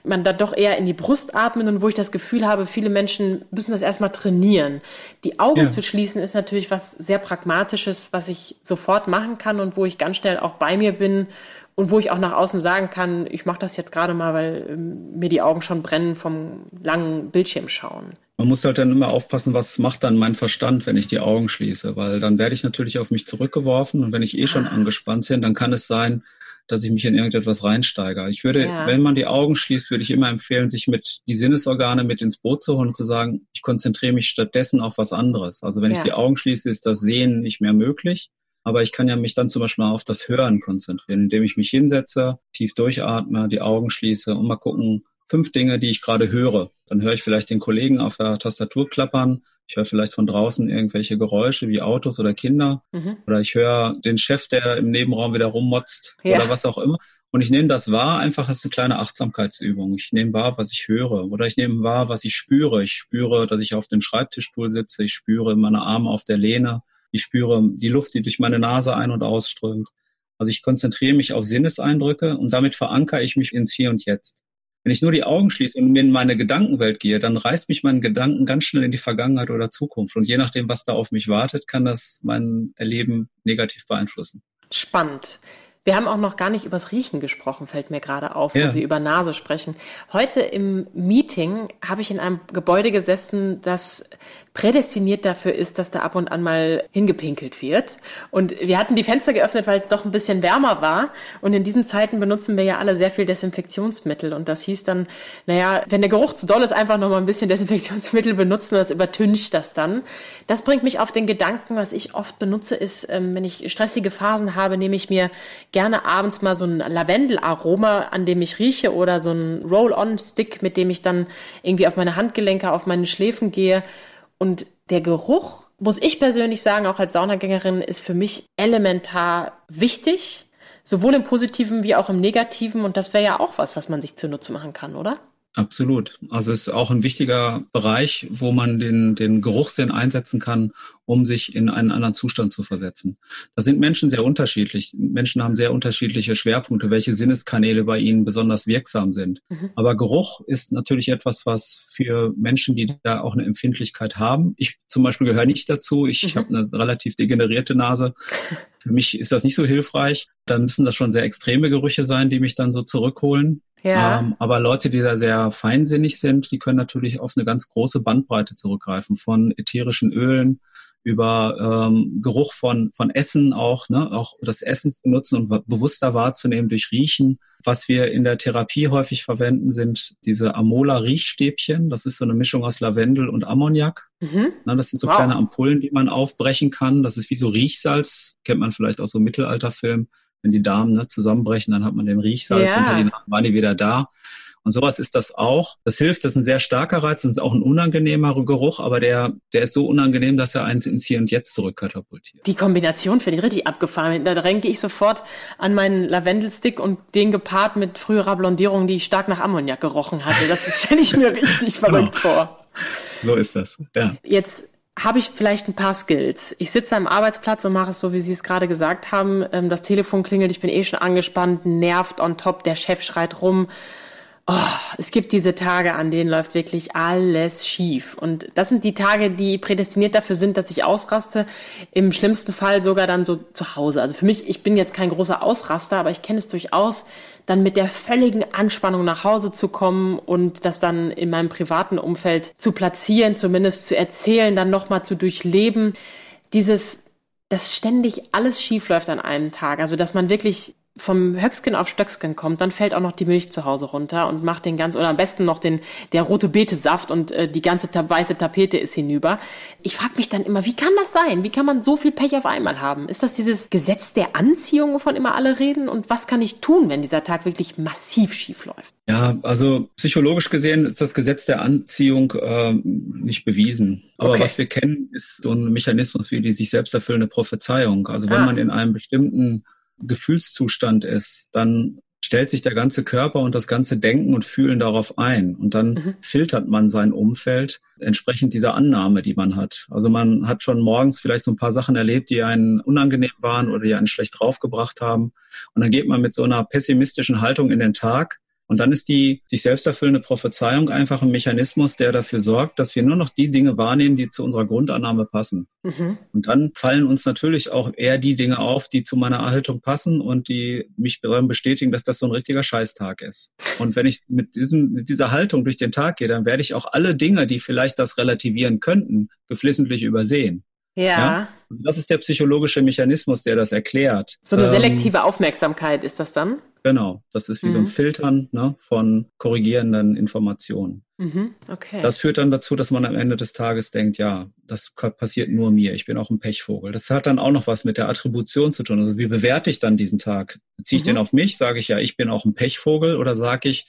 man dann doch eher in die Brust atmet und wo ich das Gefühl habe, viele Menschen müssen das erstmal trainieren. Die Augen ja. zu schließen ist natürlich was sehr Pragmatisches, was ich sofort machen kann und wo ich ganz schnell auch bei mir bin und wo ich auch nach außen sagen kann, ich mache das jetzt gerade mal, weil ähm, mir die Augen schon brennen vom langen Bildschirm schauen. Man muss halt dann immer aufpassen, was macht dann mein Verstand, wenn ich die Augen schließe, weil dann werde ich natürlich auf mich zurückgeworfen und wenn ich eh schon ah. angespannt bin, dann kann es sein, dass ich mich in irgendetwas reinsteige. Ich würde, ja. wenn man die Augen schließt, würde ich immer empfehlen, sich mit die Sinnesorgane mit ins Boot zu holen und zu sagen, ich konzentriere mich stattdessen auf was anderes. Also wenn ja. ich die Augen schließe, ist das Sehen nicht mehr möglich. Aber ich kann ja mich dann zum Beispiel auf das Hören konzentrieren, indem ich mich hinsetze, tief durchatme, die Augen schließe und mal gucken, fünf Dinge, die ich gerade höre. Dann höre ich vielleicht den Kollegen auf der Tastatur klappern. Ich höre vielleicht von draußen irgendwelche Geräusche wie Autos oder Kinder. Mhm. Oder ich höre den Chef, der im Nebenraum wieder rummotzt ja. oder was auch immer. Und ich nehme das wahr einfach als eine kleine Achtsamkeitsübung. Ich nehme wahr, was ich höre. Oder ich nehme wahr, was ich spüre. Ich spüre, dass ich auf dem Schreibtischstuhl sitze. Ich spüre meine Arme auf der Lehne. Ich spüre die Luft, die durch meine Nase ein- und ausströmt. Also ich konzentriere mich auf Sinneseindrücke und damit verankere ich mich ins Hier und Jetzt. Wenn ich nur die Augen schließe und in meine Gedankenwelt gehe, dann reißt mich mein Gedanken ganz schnell in die Vergangenheit oder Zukunft. Und je nachdem, was da auf mich wartet, kann das mein Erleben negativ beeinflussen. Spannend. Wir haben auch noch gar nicht übers Riechen gesprochen, fällt mir gerade auf, ja. wo Sie über Nase sprechen. Heute im Meeting habe ich in einem Gebäude gesessen, das prädestiniert dafür ist, dass da ab und an mal hingepinkelt wird. Und wir hatten die Fenster geöffnet, weil es doch ein bisschen wärmer war. Und in diesen Zeiten benutzen wir ja alle sehr viel Desinfektionsmittel. Und das hieß dann, naja, wenn der Geruch zu doll ist, einfach noch mal ein bisschen Desinfektionsmittel benutzen, das übertüncht das dann. Das bringt mich auf den Gedanken, was ich oft benutze, ist, ähm, wenn ich stressige Phasen habe, nehme ich mir gerne abends mal so ein Lavendelaroma, an dem ich rieche oder so ein Roll-on-Stick, mit dem ich dann irgendwie auf meine Handgelenke, auf meine Schläfen gehe und der Geruch, muss ich persönlich sagen, auch als Saunagängerin, ist für mich elementar wichtig, sowohl im Positiven wie auch im Negativen. Und das wäre ja auch was, was man sich zunutze machen kann, oder? Absolut. Also es ist auch ein wichtiger Bereich, wo man den, den Geruchssinn einsetzen kann, um sich in einen anderen Zustand zu versetzen. Da sind Menschen sehr unterschiedlich. Menschen haben sehr unterschiedliche Schwerpunkte, welche Sinneskanäle bei ihnen besonders wirksam sind. Mhm. Aber Geruch ist natürlich etwas, was für Menschen, die da auch eine Empfindlichkeit haben. Ich zum Beispiel gehöre nicht dazu. Ich mhm. habe eine relativ degenerierte Nase. Für mich ist das nicht so hilfreich. Da müssen das schon sehr extreme Gerüche sein, die mich dann so zurückholen. Ja. Ähm, aber Leute, die da sehr feinsinnig sind, die können natürlich auf eine ganz große Bandbreite zurückgreifen, von ätherischen Ölen über ähm, Geruch von, von Essen auch, ne, auch das Essen zu nutzen und bewusster wahrzunehmen durch Riechen. Was wir in der Therapie häufig verwenden, sind diese Amola-Riechstäbchen. Das ist so eine Mischung aus Lavendel und Ammoniak. Mhm. Na, das sind so wow. kleine Ampullen, die man aufbrechen kann. Das ist wie so Riechsalz, kennt man vielleicht aus so Mittelalterfilmen wenn die Darmen ne, zusammenbrechen, dann hat man den Riechsalz ja. hinter die waren die wieder da. Und sowas ist das auch. Das hilft, das ist ein sehr starker Reiz, das ist auch ein unangenehmer Geruch, aber der, der ist so unangenehm, dass er eins ins Hier und Jetzt zurückkatapultiert. Die Kombination finde ich richtig abgefahren. Da denke ich sofort an meinen Lavendelstick und den gepaart mit früherer Blondierung, die stark nach Ammoniak gerochen hatte. Das stelle ich mir richtig verrückt genau. vor. So ist das, ja. Jetzt habe ich vielleicht ein paar Skills. Ich sitze am Arbeitsplatz und mache es so, wie Sie es gerade gesagt haben. Ähm, das Telefon klingelt, ich bin eh schon angespannt, nervt on top, der Chef schreit rum. Oh, es gibt diese Tage, an denen läuft wirklich alles schief. Und das sind die Tage, die prädestiniert dafür sind, dass ich ausraste. Im schlimmsten Fall sogar dann so zu Hause. Also für mich, ich bin jetzt kein großer Ausraster, aber ich kenne es durchaus, dann mit der völligen Anspannung nach Hause zu kommen und das dann in meinem privaten Umfeld zu platzieren, zumindest zu erzählen, dann nochmal zu durchleben. Dieses, dass ständig alles schief läuft an einem Tag. Also, dass man wirklich vom Höcksken auf Stöcksken kommt, dann fällt auch noch die Milch zu Hause runter und macht den ganz oder am besten noch den der rote Betesaft und äh, die ganze ta weiße Tapete ist hinüber. Ich frage mich dann immer, wie kann das sein? Wie kann man so viel Pech auf einmal haben? Ist das dieses Gesetz der Anziehung, wovon immer alle reden? Und was kann ich tun, wenn dieser Tag wirklich massiv schief läuft? Ja, also psychologisch gesehen ist das Gesetz der Anziehung äh, nicht bewiesen. Aber okay. was wir kennen, ist so ein Mechanismus wie die sich selbst erfüllende Prophezeiung. Also wenn ah. man in einem bestimmten Gefühlszustand ist, dann stellt sich der ganze Körper und das ganze Denken und Fühlen darauf ein. Und dann mhm. filtert man sein Umfeld entsprechend dieser Annahme, die man hat. Also man hat schon morgens vielleicht so ein paar Sachen erlebt, die einen unangenehm waren oder die einen schlecht draufgebracht haben. Und dann geht man mit so einer pessimistischen Haltung in den Tag Und dann ist die sich selbst erfüllende Prophezeiung einfach ein Mechanismus, der dafür sorgt, dass wir nur noch die Dinge wahrnehmen, die zu unserer Grundannahme passen. Mhm. Und dann fallen uns natürlich auch eher die Dinge auf, die zu meiner Haltung passen und die mich bestätigen, dass das so ein richtiger Scheißtag ist. Und wenn ich mit, diesem, mit dieser Haltung durch den Tag gehe, dann werde ich auch alle Dinge, die vielleicht das relativieren könnten, geflissentlich übersehen. Ja. ja. Also das ist der psychologische Mechanismus, der das erklärt. So eine ähm, selektive ähm, Aufmerksamkeit ist das dann? Genau, das ist wie mhm. so ein mhm. Filtern ne, von korrigierenden Informationen. Mhm. Okay. Das führt dann dazu, dass man am Ende des Tages denkt, ja, das passiert nur mir, ich bin auch ein Pechvogel. Das hat dann auch noch was mit der Attribution zu tun. Also wie bewerte ich dann diesen Tag? Ziehe ich mhm. den auf mich? Sage ich ja, ich bin auch ein Pechvogel oder sage ich,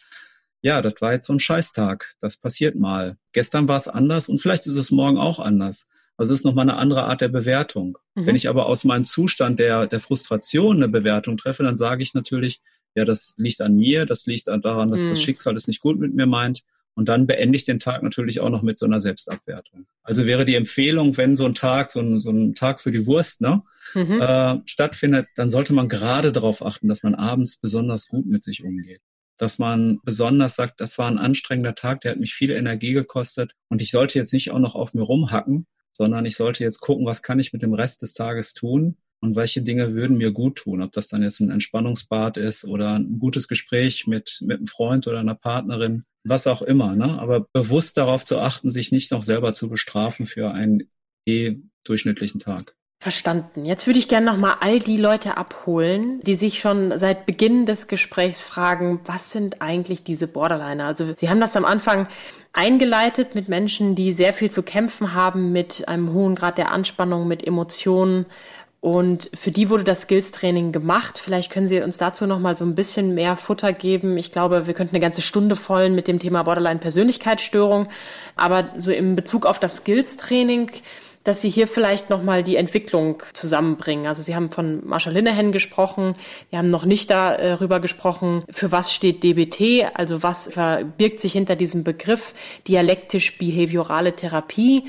ja, das war jetzt so ein Scheißtag, das passiert mal. Gestern war es anders und vielleicht ist es morgen auch anders. Also es ist nochmal eine andere Art der Bewertung. Mhm. Wenn ich aber aus meinem Zustand der, der Frustration eine Bewertung treffe, dann sage ich natürlich, ja, das liegt an mir, das liegt daran, dass mhm. das Schicksal es nicht gut mit mir meint. Und dann beende ich den Tag natürlich auch noch mit so einer Selbstabwertung. Also wäre die Empfehlung, wenn so ein Tag, so ein, so ein Tag für die Wurst ne, mhm. äh, stattfindet, dann sollte man gerade darauf achten, dass man abends besonders gut mit sich umgeht. Dass man besonders sagt, das war ein anstrengender Tag, der hat mich viel Energie gekostet und ich sollte jetzt nicht auch noch auf mir rumhacken, sondern ich sollte jetzt gucken, was kann ich mit dem Rest des Tages tun, und welche Dinge würden mir gut tun, ob das dann jetzt ein Entspannungsbad ist oder ein gutes Gespräch mit, mit einem Freund oder einer Partnerin, was auch immer. Ne? Aber bewusst darauf zu achten, sich nicht noch selber zu bestrafen für einen eh durchschnittlichen Tag. Verstanden. Jetzt würde ich gerne nochmal all die Leute abholen, die sich schon seit Beginn des Gesprächs fragen, was sind eigentlich diese Borderliner? Also Sie haben das am Anfang eingeleitet mit Menschen, die sehr viel zu kämpfen haben mit einem hohen Grad der Anspannung, mit Emotionen und für die wurde das Skills-Training gemacht. Vielleicht können Sie uns dazu noch mal so ein bisschen mehr Futter geben. Ich glaube, wir könnten eine ganze Stunde vollen mit dem Thema Borderline-Persönlichkeitsstörung. Aber so im Bezug auf das Skills-Training, dass Sie hier vielleicht noch mal die Entwicklung zusammenbringen. Also Sie haben von Marshall Linehan gesprochen. Wir haben noch nicht darüber gesprochen, für was steht DBT, also was verbirgt sich hinter diesem Begriff dialektisch-behaviorale Therapie.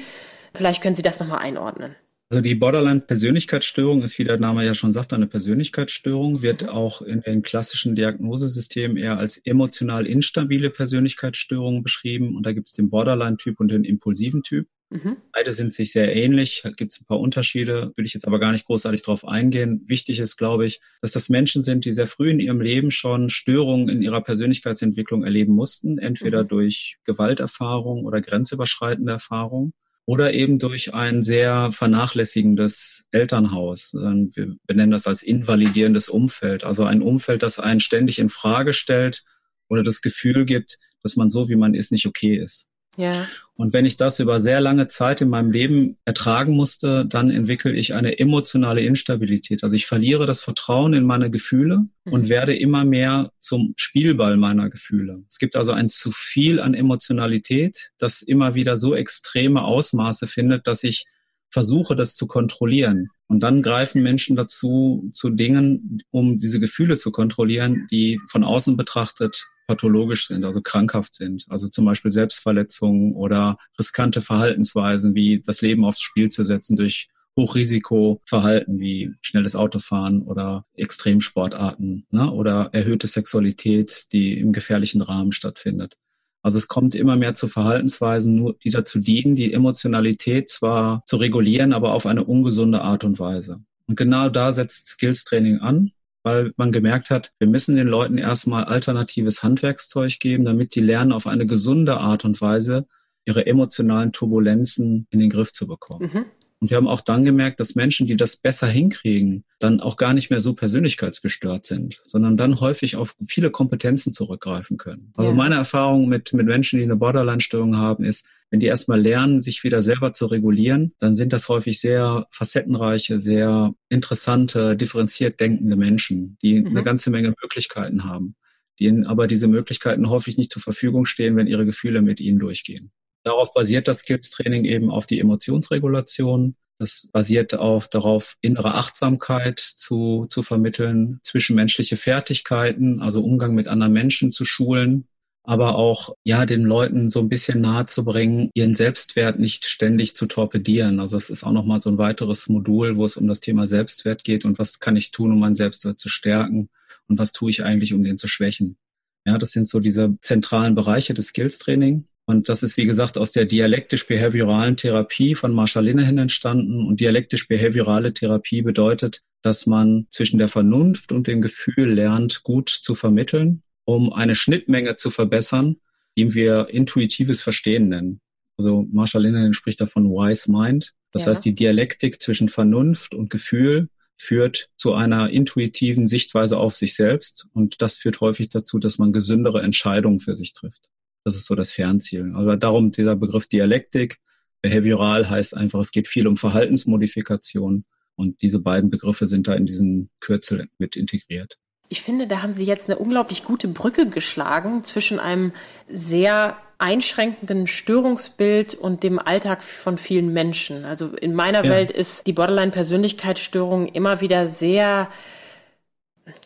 Vielleicht können Sie das noch mal einordnen. Also die Borderline-Persönlichkeitsstörung ist, wie der Name ja schon sagt, eine Persönlichkeitsstörung, wird auch in den klassischen Diagnosesystemen eher als emotional instabile Persönlichkeitsstörung beschrieben. Und da gibt es den Borderline-Typ und den impulsiven Typ. Mhm. Beide sind sich sehr ähnlich, gibt es ein paar Unterschiede, will ich jetzt aber gar nicht großartig drauf eingehen. Wichtig ist, glaube ich, dass das Menschen sind, die sehr früh in ihrem Leben schon Störungen in ihrer Persönlichkeitsentwicklung erleben mussten, entweder mhm. durch Gewalterfahrung oder grenzüberschreitende Erfahrung oder eben durch ein sehr vernachlässigendes Elternhaus. Wir benennen das als invalidierendes Umfeld, also ein Umfeld, das einen ständig in Frage stellt oder das Gefühl gibt, dass man so, wie man ist, nicht okay ist. Ja. Und wenn ich das über sehr lange Zeit in meinem Leben ertragen musste, dann entwickle ich eine emotionale Instabilität. Also ich verliere das Vertrauen in meine Gefühle mhm. und werde immer mehr zum Spielball meiner Gefühle. Es gibt also ein zu viel an Emotionalität, das immer wieder so extreme Ausmaße findet, dass ich versuche, das zu kontrollieren. Und dann greifen Menschen dazu, zu Dingen, um diese Gefühle zu kontrollieren, die von außen betrachtet pathologisch sind, also krankhaft sind. Also zum Beispiel Selbstverletzungen oder riskante Verhaltensweisen wie das Leben aufs Spiel zu setzen durch Hochrisikoverhalten wie schnelles Autofahren oder Extremsportarten ne, oder erhöhte Sexualität, die im gefährlichen Rahmen stattfindet. Also es kommt immer mehr zu Verhaltensweisen, die dazu dienen, die Emotionalität zwar zu regulieren, aber auf eine ungesunde Art und Weise. Und genau da setzt Skills Training an weil man gemerkt hat, wir müssen den Leuten erstmal alternatives Handwerkszeug geben, damit die lernen, auf eine gesunde Art und Weise ihre emotionalen Turbulenzen in den Griff zu bekommen. Mhm. Und wir haben auch dann gemerkt, dass Menschen, die das besser hinkriegen, dann auch gar nicht mehr so persönlichkeitsgestört sind, sondern dann häufig auf viele Kompetenzen zurückgreifen können. Also ja. meine Erfahrung mit, mit Menschen, die eine Borderline-Störung haben, ist, wenn die erstmal lernen, sich wieder selber zu regulieren, dann sind das häufig sehr facettenreiche, sehr interessante, differenziert denkende Menschen, die mhm. eine ganze Menge Möglichkeiten haben, die ihnen aber diese Möglichkeiten häufig nicht zur Verfügung stehen, wenn ihre Gefühle mit ihnen durchgehen. Darauf basiert das Skills-Training eben auf die Emotionsregulation. Das basiert auf darauf, innere Achtsamkeit zu, zu vermitteln, zwischenmenschliche Fertigkeiten, also Umgang mit anderen Menschen zu schulen, aber auch ja den Leuten so ein bisschen nahe zu bringen, ihren Selbstwert nicht ständig zu torpedieren. Also das ist auch nochmal so ein weiteres Modul, wo es um das Thema Selbstwert geht und was kann ich tun, um meinen Selbstwert zu stärken und was tue ich eigentlich, um den zu schwächen. Ja, das sind so diese zentralen Bereiche des Skills Training. Und das ist, wie gesagt, aus der dialektisch-behavioralen Therapie von Marshall Linehan entstanden. Und dialektisch-behaviorale Therapie bedeutet, dass man zwischen der Vernunft und dem Gefühl lernt, gut zu vermitteln, um eine Schnittmenge zu verbessern, die wir intuitives Verstehen nennen. Also Marshall Linehan spricht davon Wise Mind. Das ja. heißt, die Dialektik zwischen Vernunft und Gefühl führt zu einer intuitiven Sichtweise auf sich selbst. Und das führt häufig dazu, dass man gesündere Entscheidungen für sich trifft. Das ist so das Fernziel. Aber darum dieser Begriff Dialektik. Behavioral heißt einfach, es geht viel um Verhaltensmodifikation. Und diese beiden Begriffe sind da in diesen Kürzel mit integriert. Ich finde, da haben Sie jetzt eine unglaublich gute Brücke geschlagen zwischen einem sehr einschränkenden Störungsbild und dem Alltag von vielen Menschen. Also in meiner ja. Welt ist die Borderline-Persönlichkeitsstörung immer wieder sehr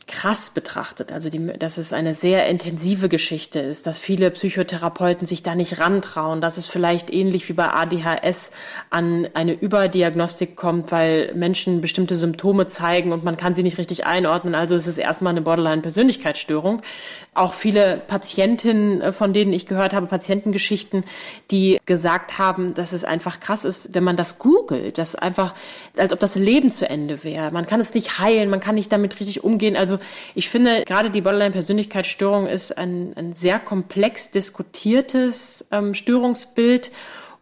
krass betrachtet. Also die, dass es eine sehr intensive Geschichte ist, dass viele Psychotherapeuten sich da nicht rantrauen, dass es vielleicht ähnlich wie bei ADHS an eine Überdiagnostik kommt, weil Menschen bestimmte Symptome zeigen und man kann sie nicht richtig einordnen. Also es ist erstmal eine Borderline-Persönlichkeitsstörung. Auch viele Patientinnen, äh, von denen ich gehört habe, Patientengeschichten, die gesagt haben, dass es einfach krass ist, wenn man das googelt, dass einfach, als ob das Leben zu Ende wäre. Man kann es nicht heilen, man kann nicht damit richtig umgehen. Also ich finde, gerade die Borderline-Persönlichkeitsstörung ist ein, ein sehr komplex diskutiertes ähm, Störungsbild.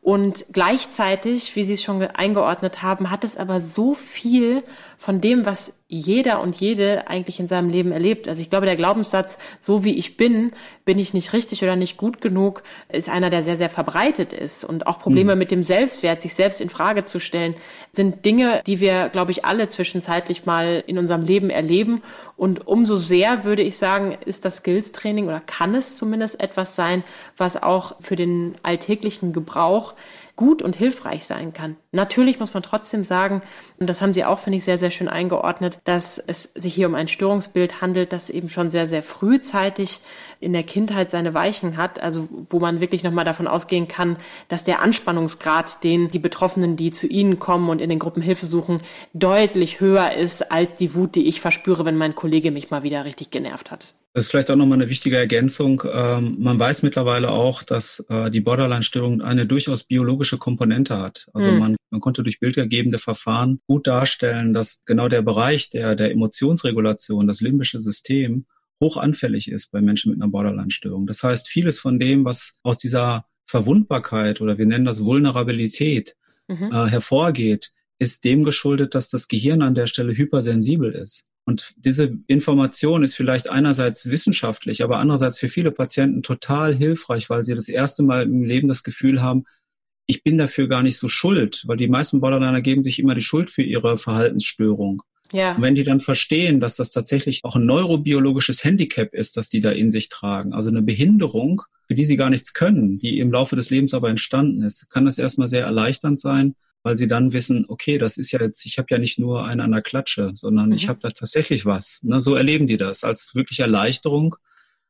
Und gleichzeitig, wie Sie es schon eingeordnet haben, hat es aber so viel von dem, was jeder und jede eigentlich in seinem Leben erlebt. Also ich glaube, der Glaubenssatz, so wie ich bin, bin ich nicht richtig oder nicht gut genug, ist einer, der sehr, sehr verbreitet ist. Und auch Probleme mhm. mit dem Selbstwert, sich selbst in Frage zu stellen, sind Dinge, die wir, glaube ich, alle zwischenzeitlich mal in unserem Leben erleben. Und umso sehr, würde ich sagen, ist das Skills-Training oder kann es zumindest etwas sein, was auch für den alltäglichen Gebrauch gut und hilfreich sein kann. Natürlich muss man trotzdem sagen, und das haben Sie auch, finde ich, sehr, sehr schön eingeordnet, dass es sich hier um ein Störungsbild handelt, das eben schon sehr, sehr frühzeitig in der Kindheit seine Weichen hat, also wo man wirklich nochmal davon ausgehen kann, dass der Anspannungsgrad, den die Betroffenen, die zu Ihnen kommen und in den Gruppen Hilfe suchen, deutlich höher ist als die Wut, die ich verspüre, wenn mein Kollege mich mal wieder richtig genervt hat. Das ist vielleicht auch nochmal eine wichtige Ergänzung. Ähm, man weiß mittlerweile auch, dass äh, die Borderline-Störung eine durchaus biologische Komponente hat. Also mhm. man, man konnte durch bildergebende Verfahren gut darstellen, dass genau der Bereich der, der Emotionsregulation, das limbische System, hoch anfällig ist bei Menschen mit einer Borderline-Störung. Das heißt, vieles von dem, was aus dieser Verwundbarkeit oder wir nennen das Vulnerabilität mhm. äh, hervorgeht, ist dem geschuldet, dass das Gehirn an der Stelle hypersensibel ist. Und diese Information ist vielleicht einerseits wissenschaftlich, aber andererseits für viele Patienten total hilfreich, weil sie das erste Mal im Leben das Gefühl haben, ich bin dafür gar nicht so schuld, weil die meisten Borderliner geben sich immer die Schuld für ihre Verhaltensstörung. Ja. Und wenn die dann verstehen, dass das tatsächlich auch ein neurobiologisches Handicap ist, das die da in sich tragen, also eine Behinderung, für die sie gar nichts können, die im Laufe des Lebens aber entstanden ist, kann das erstmal sehr erleichternd sein, weil sie dann wissen, okay, das ist ja jetzt, ich habe ja nicht nur einen an der Klatsche, sondern mhm. ich habe da tatsächlich was. Ne, so erleben die das als wirklich Erleichterung,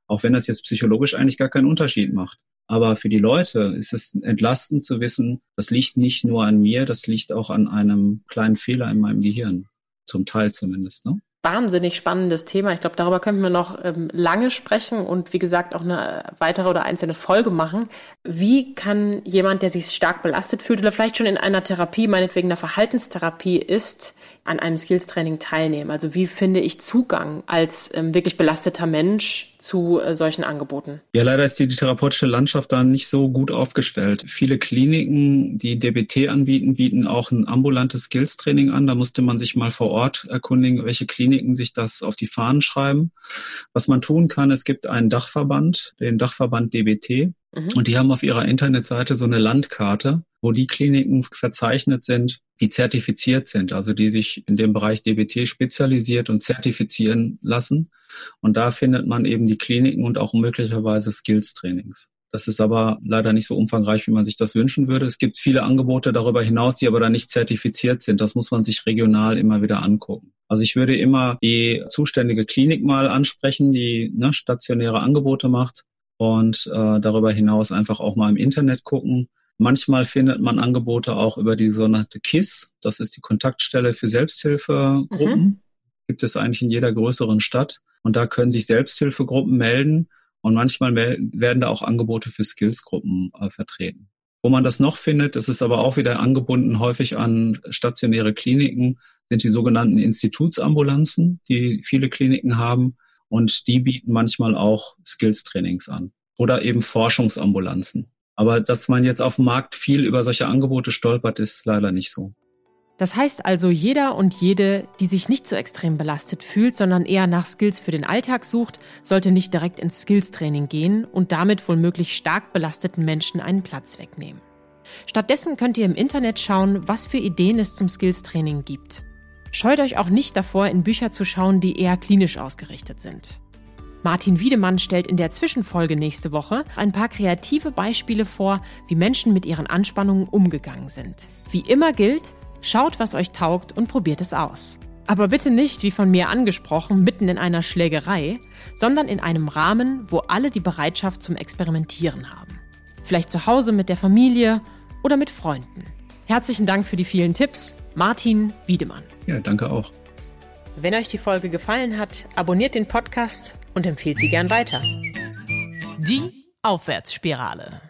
auch wenn das jetzt psychologisch eigentlich gar keinen Unterschied macht. Aber für die Leute ist es entlastend zu wissen, das liegt nicht nur an mir, das liegt auch an einem kleinen Fehler in meinem Gehirn. Zum Teil zumindest. Ne? Wahnsinnig spannendes Thema. Ich glaube, darüber könnten wir noch ähm, lange sprechen und wie gesagt auch eine weitere oder einzelne Folge machen. Wie kann jemand, der sich stark belastet fühlt oder vielleicht schon in einer Therapie, meinetwegen einer Verhaltenstherapie ist, an einem Skills-Training teilnehmen? Also wie finde ich Zugang als ähm, wirklich belasteter Mensch zu äh, solchen Angeboten? Ja, leider ist die, die therapeutische Landschaft da nicht so gut aufgestellt. Viele Kliniken, die DBT anbieten, bieten auch ein ambulantes Skills-Training an. Da musste man sich mal vor Ort erkundigen, welche Kliniken sich das auf die Fahnen schreiben. Was man tun kann, es gibt einen Dachverband, den Dachverband DBT. Mhm. Und die haben auf ihrer Internetseite so eine Landkarte, wo die Kliniken verzeichnet sind, die zertifiziert sind, also die sich in dem Bereich DBT spezialisiert und zertifizieren lassen. Und da findet man eben die Kliniken und auch möglicherweise Skills-Trainings. Das ist aber leider nicht so umfangreich, wie man sich das wünschen würde. Es gibt viele Angebote darüber hinaus, die aber da nicht zertifiziert sind. Das muss man sich regional immer wieder angucken. Also ich würde immer die zuständige Klinik mal ansprechen, die ne, stationäre Angebote macht und äh, darüber hinaus einfach auch mal im Internet gucken. Manchmal findet man Angebote auch über die sogenannte KISS, das ist die Kontaktstelle für Selbsthilfegruppen. Mhm. Gibt es eigentlich in jeder größeren Stadt. Und da können sich Selbsthilfegruppen melden Und manchmal werden da auch Angebote für Skillsgruppen äh, vertreten. Wo man das noch findet, das ist aber auch wieder angebunden häufig an stationäre Kliniken, sind die sogenannten Institutsambulanzen, die viele Kliniken haben. Und die bieten manchmal auch Skills-Trainings an. Oder eben Forschungsambulanzen. Aber dass man jetzt auf dem Markt viel über solche Angebote stolpert, ist leider nicht so. Das heißt also, jeder und jede, die sich nicht so extrem belastet fühlt, sondern eher nach Skills für den Alltag sucht, sollte nicht direkt ins Skills-Training gehen und damit wohl möglich stark belasteten Menschen einen Platz wegnehmen. Stattdessen könnt ihr im Internet schauen, was für Ideen es zum Skills-Training gibt. Scheut euch auch nicht davor, in Bücher zu schauen, die eher klinisch ausgerichtet sind. Martin Wiedemann stellt in der Zwischenfolge nächste Woche ein paar kreative Beispiele vor, wie Menschen mit ihren Anspannungen umgegangen sind. Wie immer gilt, Schaut, was euch taugt und probiert es aus. Aber bitte nicht, wie von mir angesprochen, mitten in einer Schlägerei, sondern in einem Rahmen, wo alle die Bereitschaft zum Experimentieren haben. Vielleicht zu Hause mit der Familie oder mit Freunden. Herzlichen Dank für die vielen Tipps, Martin Wiedemann. Ja, danke auch. Wenn euch die Folge gefallen hat, abonniert den Podcast und empfehlt sie gern weiter. Die Aufwärtsspirale.